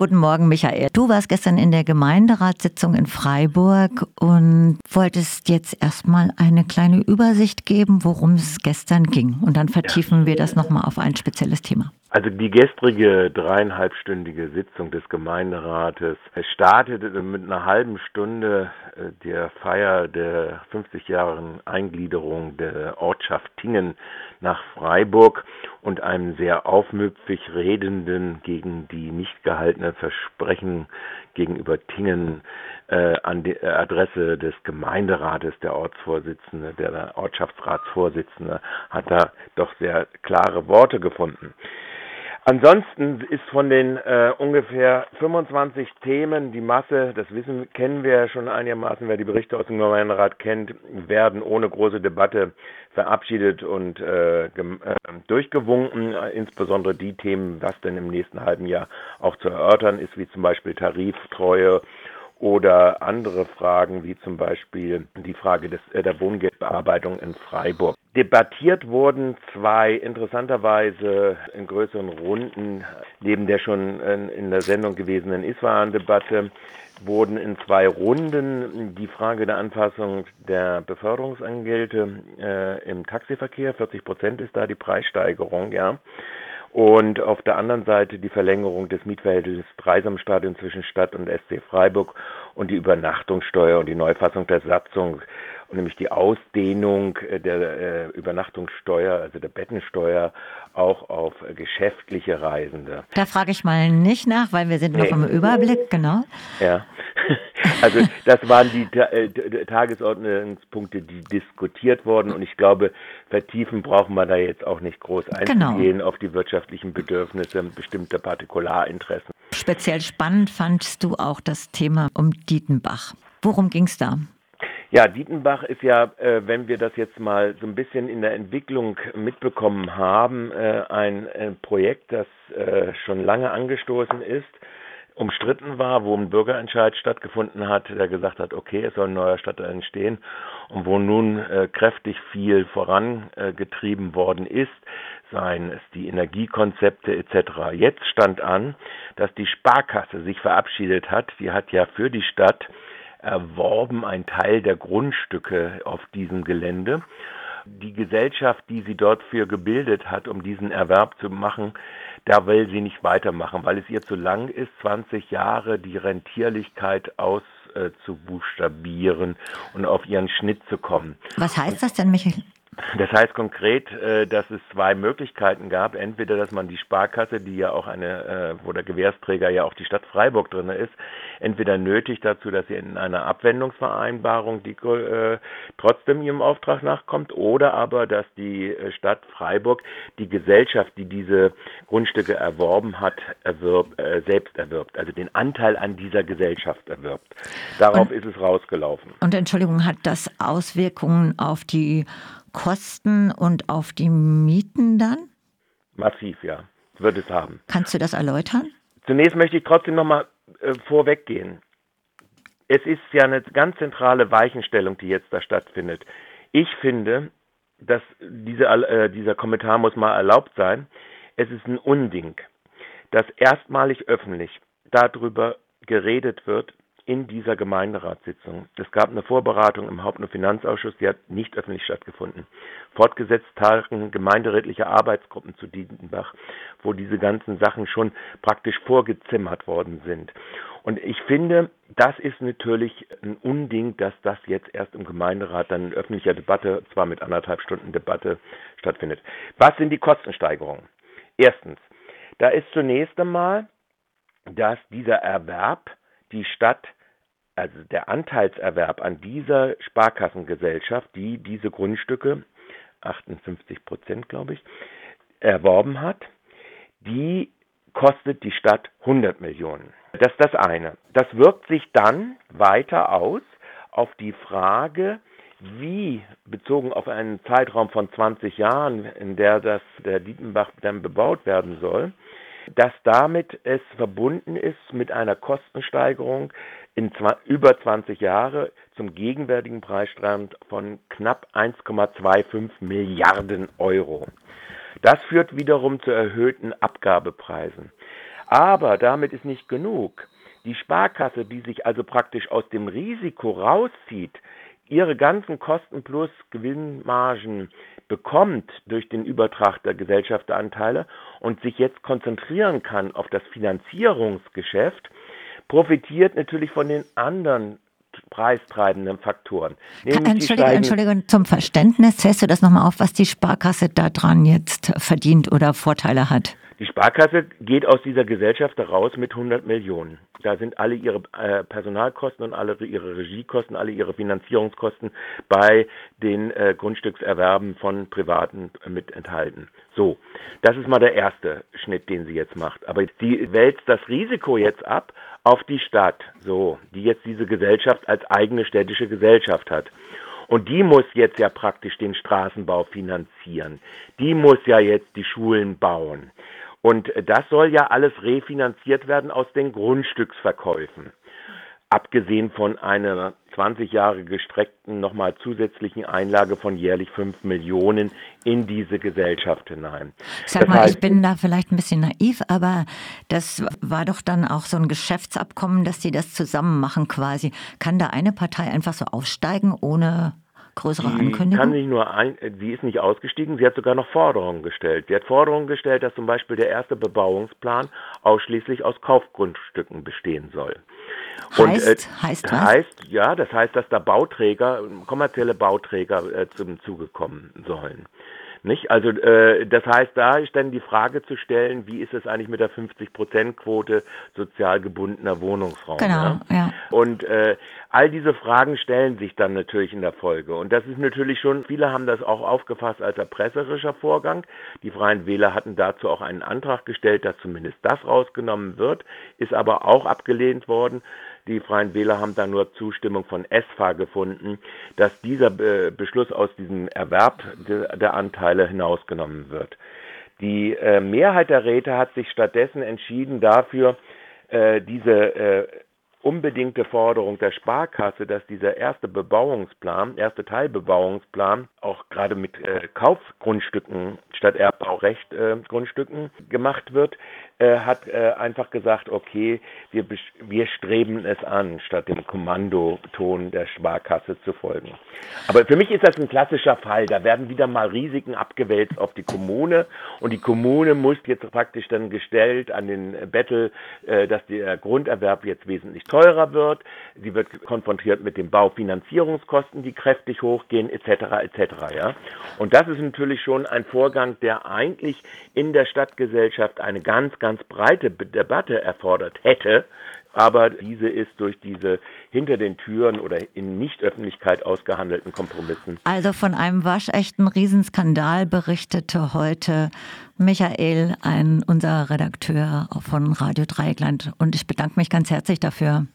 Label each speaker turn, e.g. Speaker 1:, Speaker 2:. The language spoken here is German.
Speaker 1: Guten Morgen, Michael. Du warst gestern in der Gemeinderatssitzung in Freiburg und wolltest jetzt erstmal eine kleine Übersicht geben, worum es gestern ging. Und dann vertiefen wir das nochmal auf ein spezielles Thema.
Speaker 2: Also die gestrige dreieinhalbstündige Sitzung des Gemeinderates startete mit einer halben Stunde äh, der Feier der 50 Jahren Eingliederung der Ortschaft Tingen nach Freiburg und einem sehr aufmüpfig redenden gegen die nicht gehaltenen Versprechen gegenüber Tingen äh, an die Adresse des Gemeinderates, der Ortsvorsitzende, der Ortschaftsratsvorsitzende, hat da doch sehr klare Worte gefunden. Ansonsten ist von den äh, ungefähr 25 Themen die Masse, das wissen, kennen wir ja schon einigermaßen, wer die Berichte aus dem Gemeinderat kennt, werden ohne große Debatte verabschiedet und äh, äh, durchgewunken, insbesondere die Themen, was denn im nächsten halben Jahr auch zu erörtern ist, wie zum Beispiel Tariftreue oder andere Fragen, wie zum Beispiel die Frage des, äh, der Wohngeldbearbeitung in Freiburg. Debattiert wurden zwei interessanterweise in größeren Runden, neben der schon in der Sendung gewesenen Isfahan-Debatte, wurden in zwei Runden die Frage der Anpassung der Beförderungsangelde äh, im Taxiverkehr, 40 Prozent ist da die Preissteigerung, ja, und auf der anderen Seite die Verlängerung des Mietverhältnisses Dreisamstadion zwischen Stadt und SC Freiburg und die Übernachtungssteuer und die Neufassung der Satzung nämlich die Ausdehnung der äh, Übernachtungssteuer, also der Bettensteuer, auch auf geschäftliche Reisende.
Speaker 1: Da frage ich mal nicht nach, weil wir sind nee. noch im Überblick, genau.
Speaker 2: Ja, also das waren die äh, Tagesordnungspunkte, die diskutiert wurden und ich glaube, vertiefen brauchen wir da jetzt auch nicht groß genau. einzugehen genau. auf die wirtschaftlichen Bedürfnisse bestimmter Partikularinteressen.
Speaker 1: Speziell spannend fandst du auch das Thema um Dietenbach. Worum ging es da?
Speaker 2: Ja, Dietenbach ist ja, äh, wenn wir das jetzt mal so ein bisschen in der Entwicklung mitbekommen haben, äh, ein, ein, Projekt, das äh, schon lange angestoßen ist, umstritten war, wo ein Bürgerentscheid stattgefunden hat, der gesagt hat, okay, es soll ein neuer Stadtteil entstehen und wo nun äh, kräftig viel vorangetrieben worden ist, seien es die Energiekonzepte etc. Jetzt stand an, dass die Sparkasse sich verabschiedet hat. Die hat ja für die Stadt erworben, ein Teil der Grundstücke auf diesem Gelände. Die Gesellschaft, die sie dort für gebildet hat, um diesen Erwerb zu machen, da will sie nicht weitermachen, weil es ihr zu lang ist, 20 Jahre die Rentierlichkeit auszubuchstabieren äh, und auf ihren Schnitt zu kommen.
Speaker 1: Was heißt das denn, Michael?
Speaker 2: Das heißt konkret, äh, dass es zwei Möglichkeiten gab. Entweder, dass man die Sparkasse, die ja auch eine, äh, wo der Gewährsträger ja auch die Stadt Freiburg drin ist, entweder nötigt dazu, dass sie in einer Abwendungsvereinbarung die äh, trotzdem ihrem Auftrag nachkommt, oder aber, dass die Stadt Freiburg die Gesellschaft, die diese Grundstücke erworben hat, erwirb, äh, selbst erwirbt, also den Anteil an dieser Gesellschaft erwirbt. Darauf und, ist es rausgelaufen.
Speaker 1: Und Entschuldigung, hat das Auswirkungen auf die Kosten und auf die Mieten dann?
Speaker 2: Massiv, ja. Wird es haben.
Speaker 1: Kannst du das erläutern?
Speaker 2: Zunächst möchte ich trotzdem nochmal äh, vorweggehen. Es ist ja eine ganz zentrale Weichenstellung, die jetzt da stattfindet. Ich finde, dass diese, äh, dieser Kommentar muss mal erlaubt sein. Es ist ein Unding, dass erstmalig öffentlich darüber geredet wird, in dieser Gemeinderatssitzung. Es gab eine Vorberatung im Haupt- und Finanzausschuss, die hat nicht öffentlich stattgefunden. Fortgesetzt tagen gemeinderätliche Arbeitsgruppen zu Dietenbach, wo diese ganzen Sachen schon praktisch vorgezimmert worden sind. Und ich finde, das ist natürlich ein Unding, dass das jetzt erst im Gemeinderat dann in öffentlicher Debatte, zwar mit anderthalb Stunden Debatte, stattfindet. Was sind die Kostensteigerungen? Erstens, da ist zunächst einmal, dass dieser Erwerb die Stadt also der Anteilserwerb an dieser Sparkassengesellschaft, die diese Grundstücke, 58 Prozent glaube ich, erworben hat, die kostet die Stadt 100 Millionen. Das ist das eine. Das wirkt sich dann weiter aus auf die Frage, wie bezogen auf einen Zeitraum von 20 Jahren, in der das der Dietenbach dann bebaut werden soll, dass damit es verbunden ist mit einer Kostensteigerung in über 20 Jahre zum gegenwärtigen Preisstand von knapp 1,25 Milliarden Euro. Das führt wiederum zu erhöhten Abgabepreisen. Aber damit ist nicht genug. Die Sparkasse, die sich also praktisch aus dem Risiko rauszieht, ihre ganzen Kosten plus Gewinnmargen bekommt durch den Übertrag der Gesellschafteranteile und sich jetzt konzentrieren kann auf das Finanzierungsgeschäft, profitiert natürlich von den anderen preistreibenden Faktoren.
Speaker 1: Entschuldigung, Entschuldigung, zum Verständnis, zählst du das nochmal auf, was die Sparkasse daran jetzt verdient oder Vorteile hat?
Speaker 2: Die Sparkasse geht aus dieser Gesellschaft heraus mit 100 Millionen. Da sind alle ihre äh, Personalkosten und alle ihre Regiekosten, alle ihre Finanzierungskosten bei den äh, Grundstückserwerben von Privaten mit enthalten. So, das ist mal der erste Schnitt, den sie jetzt macht. Aber sie wälzt das Risiko jetzt ab auf die Stadt, so, die jetzt diese Gesellschaft als eigene städtische Gesellschaft hat. Und die muss jetzt ja praktisch den Straßenbau finanzieren. Die muss ja jetzt die Schulen bauen. Und das soll ja alles refinanziert werden aus den Grundstücksverkäufen. Abgesehen von einer 20 Jahre gestreckten nochmal zusätzlichen Einlage von jährlich 5 Millionen in diese Gesellschaft hinein.
Speaker 1: Sag das mal, heißt, ich bin da vielleicht ein bisschen naiv, aber das war doch dann auch so ein Geschäftsabkommen, dass die das zusammen machen quasi. Kann da eine Partei einfach so aufsteigen ohne größere die Ankündigung?
Speaker 2: Kann nicht nur ein, sie ist nicht ausgestiegen, sie hat sogar noch Forderungen gestellt. Sie hat Forderungen gestellt, dass zum Beispiel der erste Bebauungsplan ausschließlich aus Kaufgrundstücken bestehen soll.
Speaker 1: Heißt, Und, äh, heißt was?
Speaker 2: Heißt, ja, das heißt, dass da Bauträger, kommerzielle Bauträger äh, zum Zuge kommen sollen. Nicht? Also äh, das heißt, da ist dann die Frage zu stellen, wie ist es eigentlich mit der 50-Prozent-Quote sozial gebundener Wohnungsraum?
Speaker 1: Genau, ja. ja.
Speaker 2: Und äh, all diese Fragen stellen sich dann natürlich in der Folge. Und das ist natürlich schon, viele haben das auch aufgefasst als erpresserischer Vorgang. Die Freien Wähler hatten dazu auch einen Antrag gestellt, dass zumindest das rausgenommen wird, ist aber auch abgelehnt worden. Die Freien Wähler haben da nur Zustimmung von ESFA gefunden, dass dieser Be Beschluss aus diesem Erwerb de der Anteile hinausgenommen wird. Die äh, Mehrheit der Räte hat sich stattdessen entschieden dafür, äh, diese äh, unbedingte Forderung der Sparkasse, dass dieser erste Bebauungsplan, erste Teilbebauungsplan auch gerade mit äh, Kaufgrundstücken statt Erbbaurecht äh, Grundstücken gemacht wird, äh, hat äh, einfach gesagt, okay, wir, wir streben es an, statt dem Kommandoton der Sparkasse zu folgen. Aber für mich ist das ein klassischer Fall. Da werden wieder mal Risiken abgewälzt auf die Kommune und die Kommune muss jetzt praktisch dann gestellt an den Bettel, äh, dass der Grunderwerb jetzt wesentlich teurer wird. Sie wird konfrontiert mit den Baufinanzierungskosten, die kräftig hochgehen, etc. etc. Und das ist natürlich schon ein Vorgang, der eigentlich in der Stadtgesellschaft eine ganz, ganz breite Debatte erfordert hätte. Aber diese ist durch diese hinter den Türen oder in Nichtöffentlichkeit ausgehandelten Kompromissen.
Speaker 1: Also von einem waschechten Riesenskandal berichtete heute Michael, ein, unser Redakteur von Radio Dreieckland. Und ich bedanke mich ganz herzlich dafür.